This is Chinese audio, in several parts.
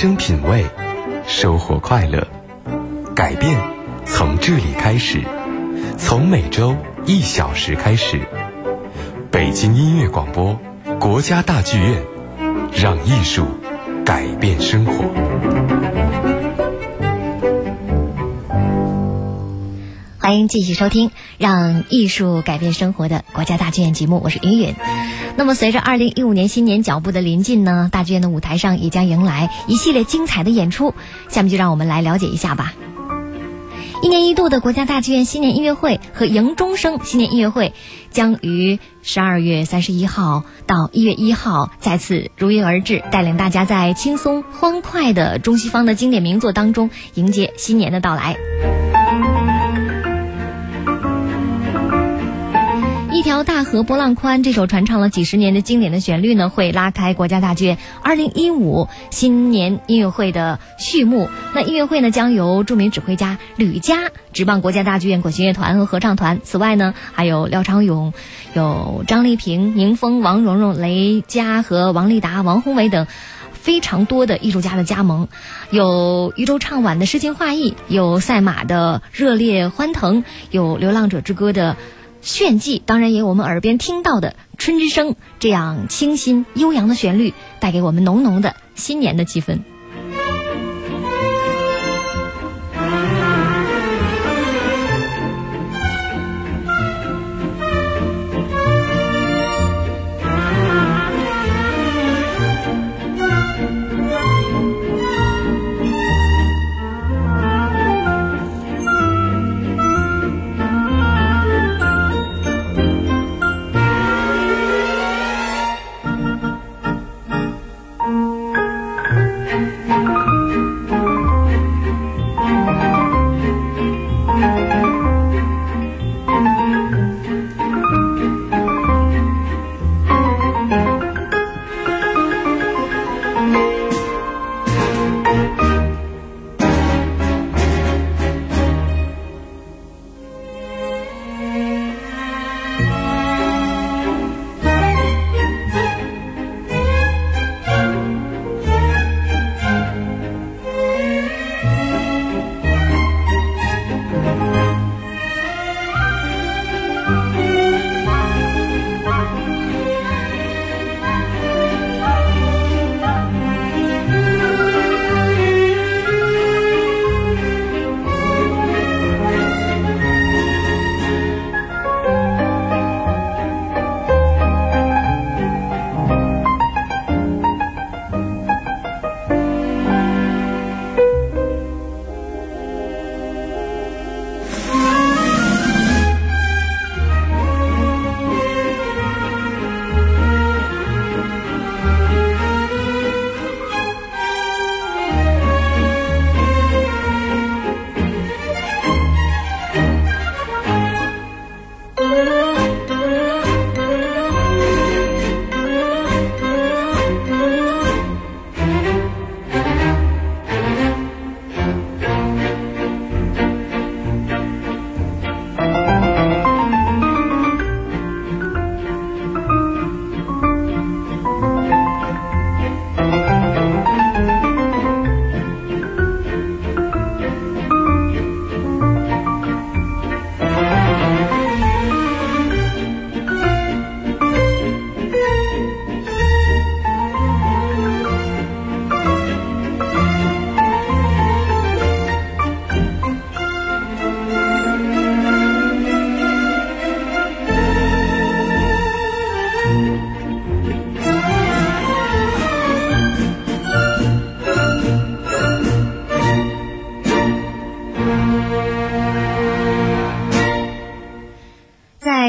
生品味，收获快乐。改变从这里开始，从每周一小时开始。北京音乐广播，国家大剧院，让艺术改变生活。欢迎继续收听《让艺术改变生活》的国家大剧院节目，我是云云。那么，随着二零一五年新年脚步的临近呢，大剧院的舞台上也将迎来一系列精彩的演出。下面就让我们来了解一下吧。一年一度的国家大剧院新年音乐会和迎钟声新年音乐会，将于十二月三十一号到一月一号再次如约而至，带领大家在轻松欢快的中西方的经典名作当中迎接新年的到来。一条大河波浪宽，这首传唱了几十年的经典的旋律呢，会拉开国家大剧院二零一五新年音乐会的序幕。那音乐会呢，将由著名指挥家吕嘉执棒国家大剧院管弦乐团和合唱团。此外呢，还有廖昌永、有张丽萍、宁峰、王蓉蓉、雷佳和王丽达、王宏伟等非常多的艺术家的加盟，有渔舟唱晚的诗情画意，有赛马的热烈欢腾，有流浪者之歌的。炫技，当然也有我们耳边听到的《春之声》这样清新悠扬的旋律，带给我们浓浓的新年的气氛。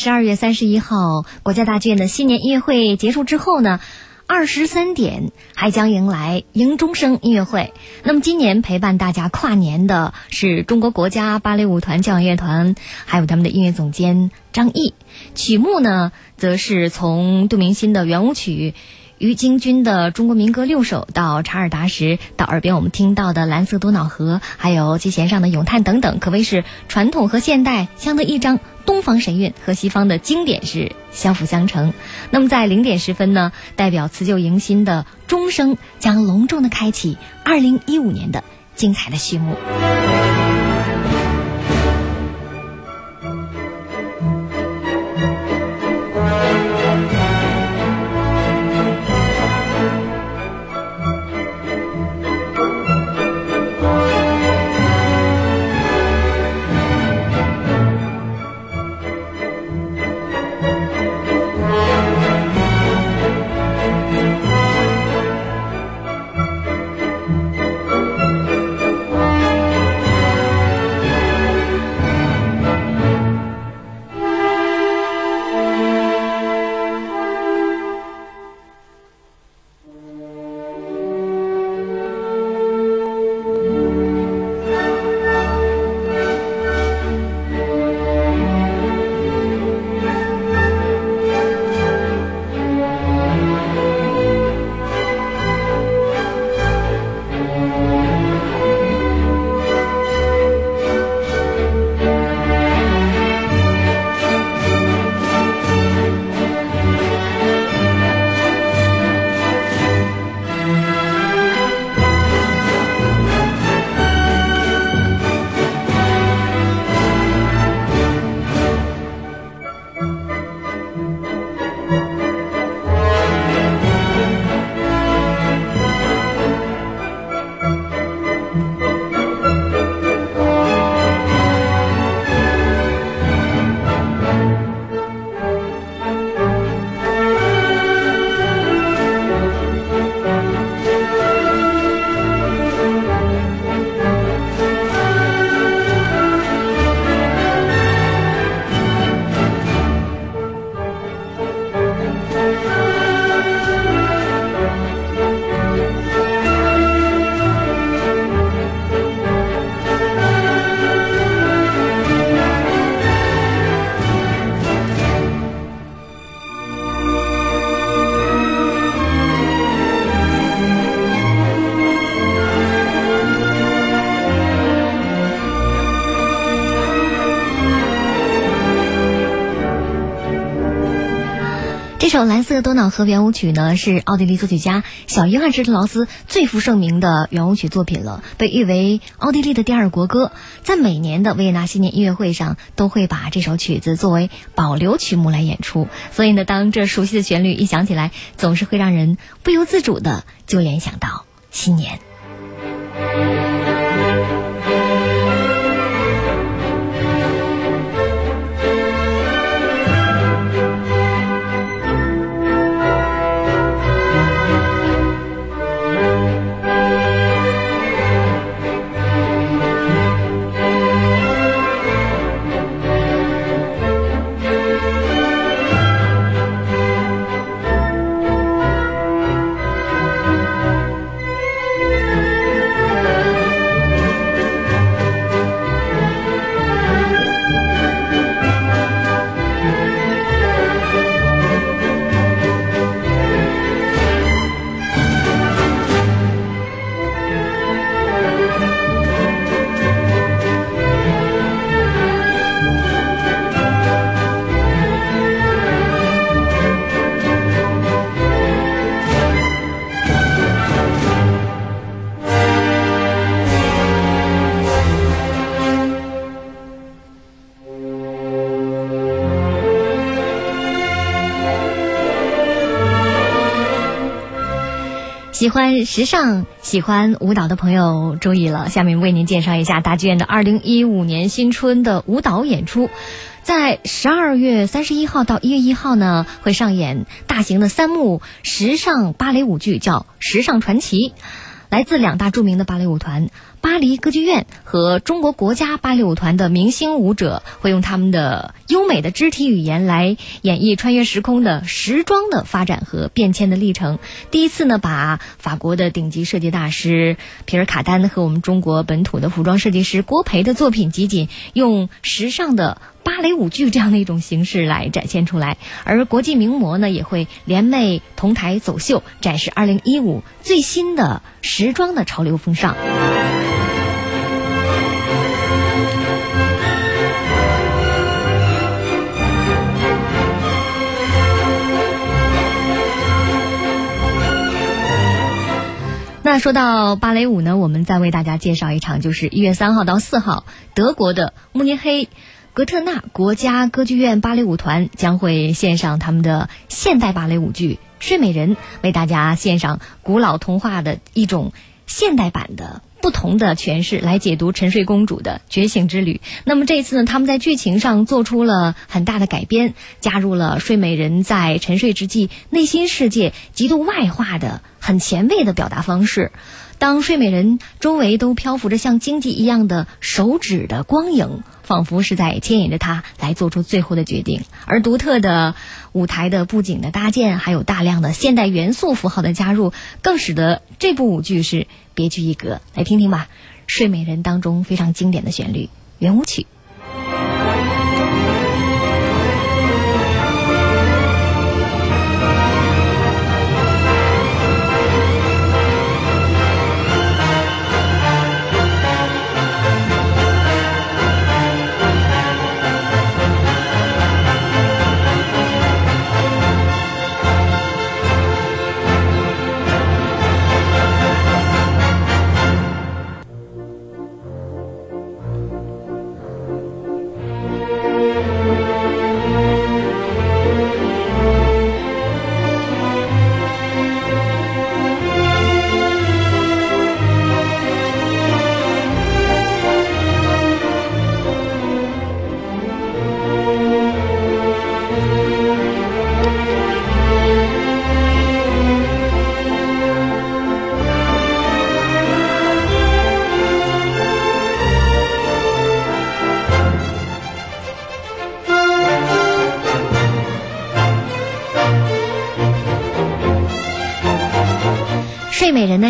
十二月三十一号，国家大剧院的新年音乐会结束之后呢，二十三点还将迎来迎钟声音乐会。那么今年陪伴大家跨年的是中国国家芭蕾舞团交响乐团，还有他们的音乐总监张毅。曲目呢，则是从杜明新的圆舞曲。于京军的中国民歌六首，到查尔达什，到耳边我们听到的《蓝色多瑙河》，还有机弦上的咏叹等等，可谓是传统和现代相得益彰、东方神韵和西方的经典是相辅相成。那么在零点十分呢，代表辞旧迎新的钟声将隆重的开启二零一五年的精彩的序幕。《蓝色多瑙河》圆舞曲呢，是奥地利作曲家小约翰施特劳斯最负盛名的圆舞曲作品了，被誉为奥地利的第二国歌。在每年的维也纳新年音乐会上，都会把这首曲子作为保留曲目来演出。所以呢，当这熟悉的旋律一响起来，总是会让人不由自主的就联想到新年。喜欢时尚、喜欢舞蹈的朋友注意了，下面为您介绍一下大剧院的二零一五年新春的舞蹈演出。在十二月三十一号到一月一号呢，会上演大型的三幕时尚芭蕾舞剧，叫《时尚传奇》。来自两大著名的芭蕾舞团巴黎歌剧院和中国国家芭蕾舞团的明星舞者，会用他们的优美的肢体语言来演绎穿越时空的时装的发展和变迁的历程。第一次呢，把法国的顶级设计大师皮尔卡丹和我们中国本土的服装设计师郭培的作品集锦，用时尚的。芭蕾舞剧这样的一种形式来展现出来，而国际名模呢也会联袂同台走秀，展示二零一五最新的时装的潮流风尚。那说到芭蕾舞呢，我们再为大家介绍一场，就是一月三号到四号，德国的慕尼黑格特纳国家歌剧院芭蕾舞团将会献上他们的现代芭蕾舞剧《睡美人》，为大家献上古老童话的一种现代版的。不同的诠释来解读沉睡公主的觉醒之旅。那么这一次呢，他们在剧情上做出了很大的改编，加入了睡美人在沉睡之际内心世界极度外化的很前卫的表达方式。当睡美人周围都漂浮着像荆棘一样的手指的光影，仿佛是在牵引着她来做出最后的决定。而独特的舞台的布景的搭建，还有大量的现代元素符号的加入，更使得这部舞剧是。别具一格，来听听吧，《睡美人》当中非常经典的旋律，圆舞曲。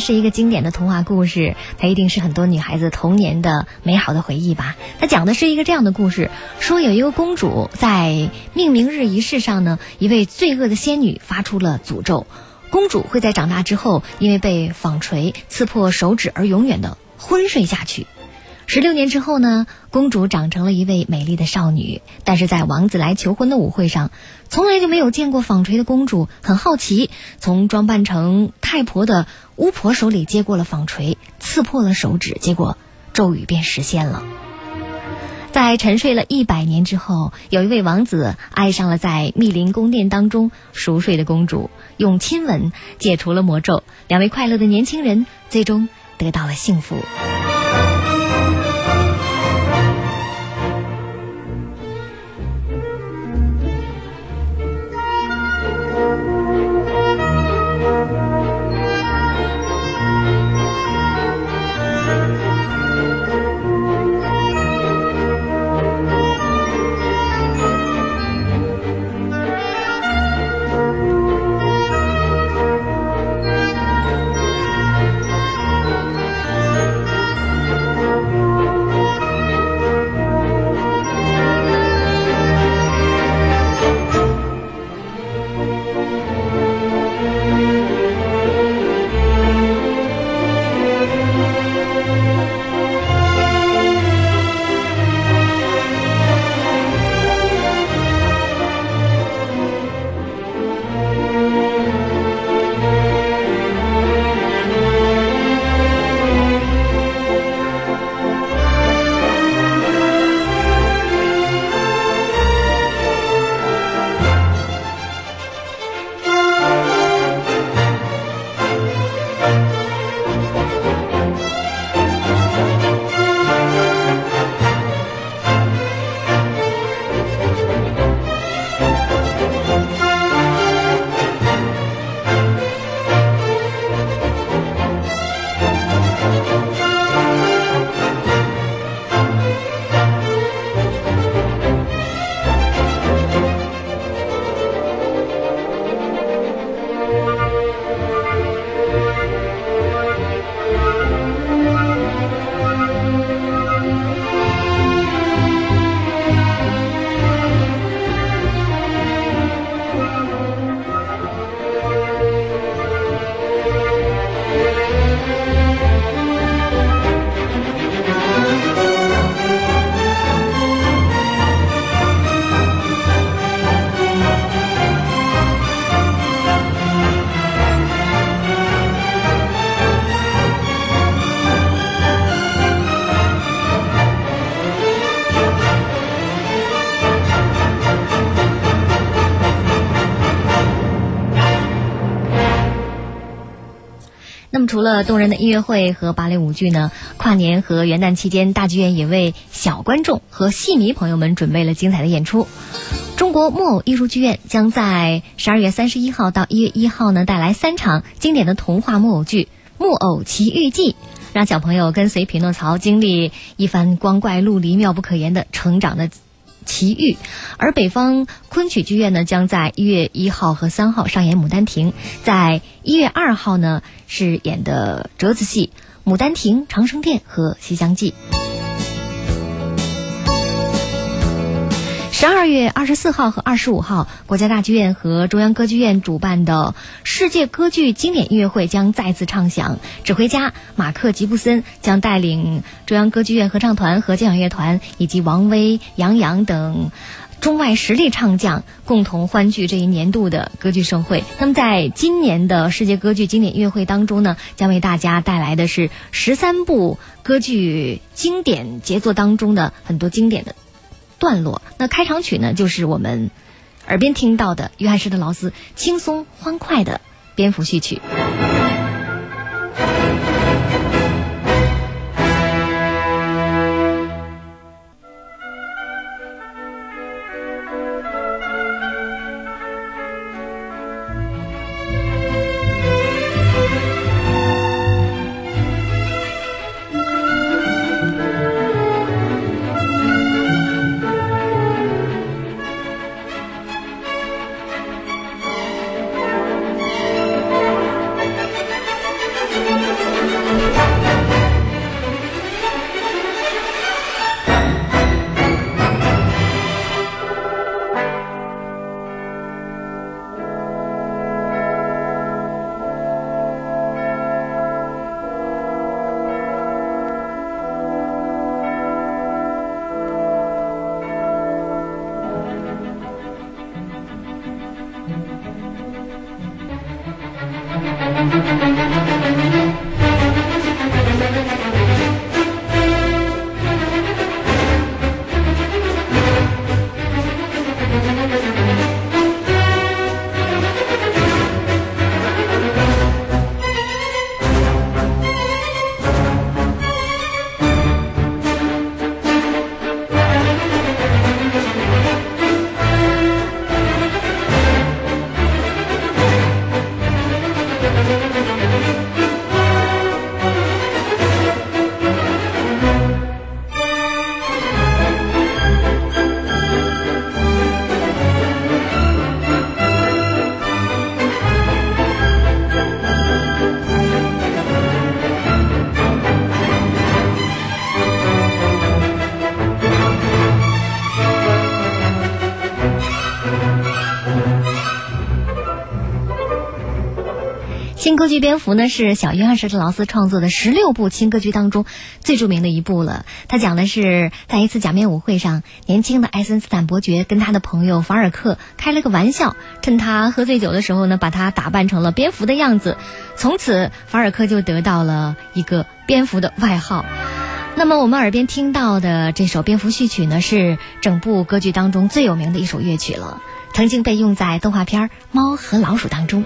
是一个经典的童话故事，它一定是很多女孩子童年的美好的回忆吧。它讲的是一个这样的故事：说有一个公主在命名日仪式上呢，一位罪恶的仙女发出了诅咒，公主会在长大之后因为被纺锤刺破手指而永远的昏睡下去。十六年之后呢，公主长成了一位美丽的少女，但是在王子来求婚的舞会上，从来就没有见过纺锤的公主，很好奇，从装扮成太婆的巫婆手里接过了纺锤，刺破了手指，结果咒语便实现了。在沉睡了一百年之后，有一位王子爱上了在密林宫殿当中熟睡的公主，用亲吻解除了魔咒，两位快乐的年轻人最终得到了幸福。除了动人的音乐会和芭蕾舞剧呢，跨年和元旦期间，大剧院也为小观众和戏迷朋友们准备了精彩的演出。中国木偶艺术剧院将在十二月三十一号到一月一号呢，带来三场经典的童话木偶剧《木偶奇遇记》，让小朋友跟随匹诺曹经历一番光怪陆离、妙不可言的成长的。奇遇，而北方昆曲剧院呢，将在一月一号和三号上演《牡丹亭》，在一月二号呢是演的折子戏《牡丹亭》《长生殿》和《西厢记》。十二月二十四号和二十五号，国家大剧院和中央歌剧院主办的世界歌剧经典音乐会将再次唱响。指挥家马克·吉布森将带领中央歌剧院合唱团和交响乐团，以及王威、杨洋等中外实力唱将，共同欢聚这一年度的歌剧盛会。那么，在今年的世界歌剧经典音乐会当中呢，将为大家带来的是十三部歌剧经典杰作当中的很多经典的。段落，那开场曲呢，就是我们耳边听到的约翰施特劳斯轻松欢快的蝙蝠序曲。歌剧《蝙蝠》呢是小约翰·施特劳斯创作的十六部轻歌剧当中最著名的一部了。他讲的是在一次假面舞会上，年轻的艾森斯坦伯爵跟他的朋友法尔克开了个玩笑，趁他喝醉酒的时候呢，把他打扮成了蝙蝠的样子。从此，法尔克就得到了一个蝙蝠的外号。那么，我们耳边听到的这首《蝙蝠序曲》呢，是整部歌剧当中最有名的一首乐曲了，曾经被用在动画片《猫和老鼠》当中。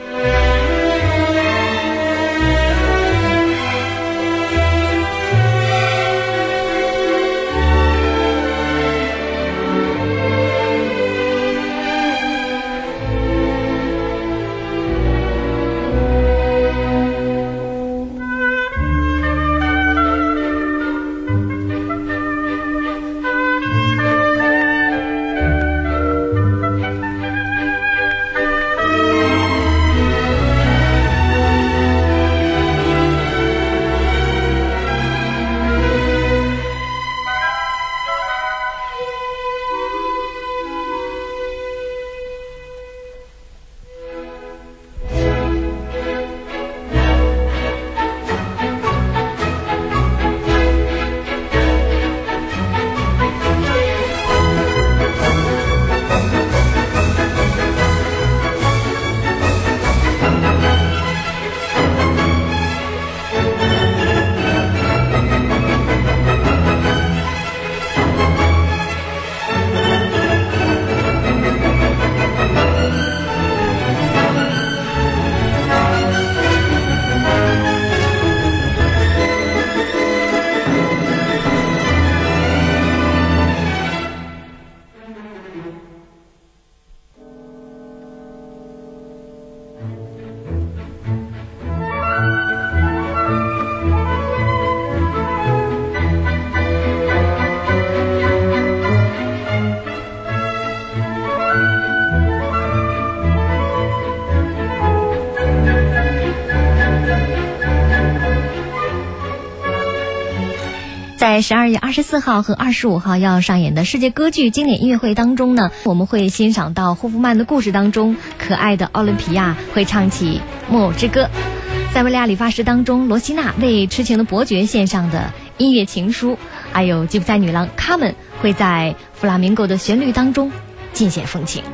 Amen. 在十二月二十四号和二十五号要上演的世界歌剧经典音乐会当中呢，我们会欣赏到霍夫曼的故事当中，可爱的奥林匹亚会唱起《木偶之歌》；塞维利亚理发师当中，罗西娜为痴情的伯爵献上的音乐情书；还有吉普赛女郎卡门会在弗拉明戈的旋律当中尽显风情。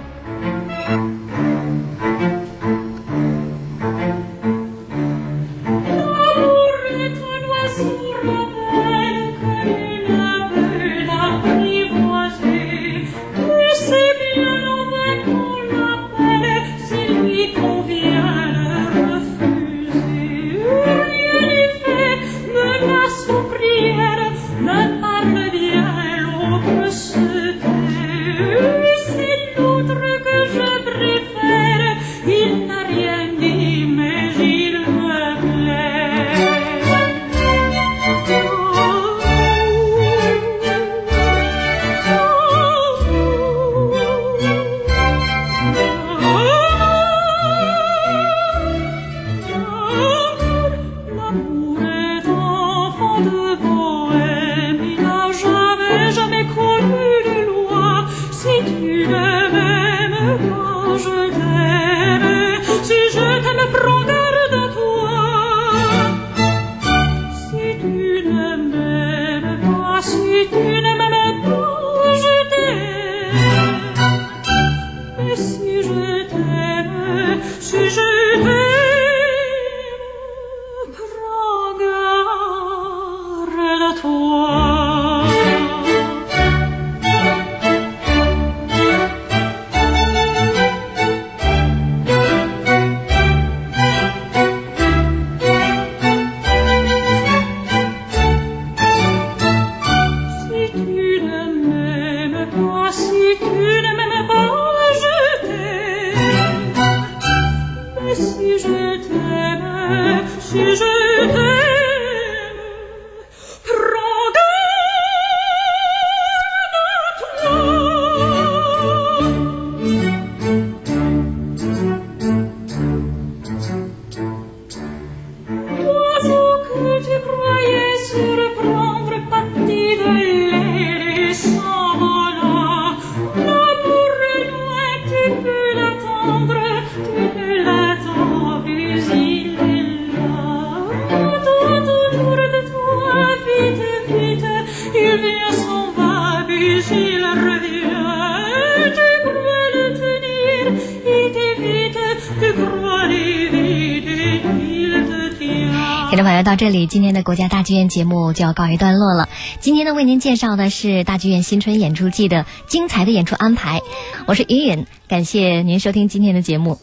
来到这里，今天的国家大剧院节目就要告一段落了。今天呢，为您介绍的是大剧院新春演出季的精彩的演出安排。我是云云，感谢您收听今天的节目。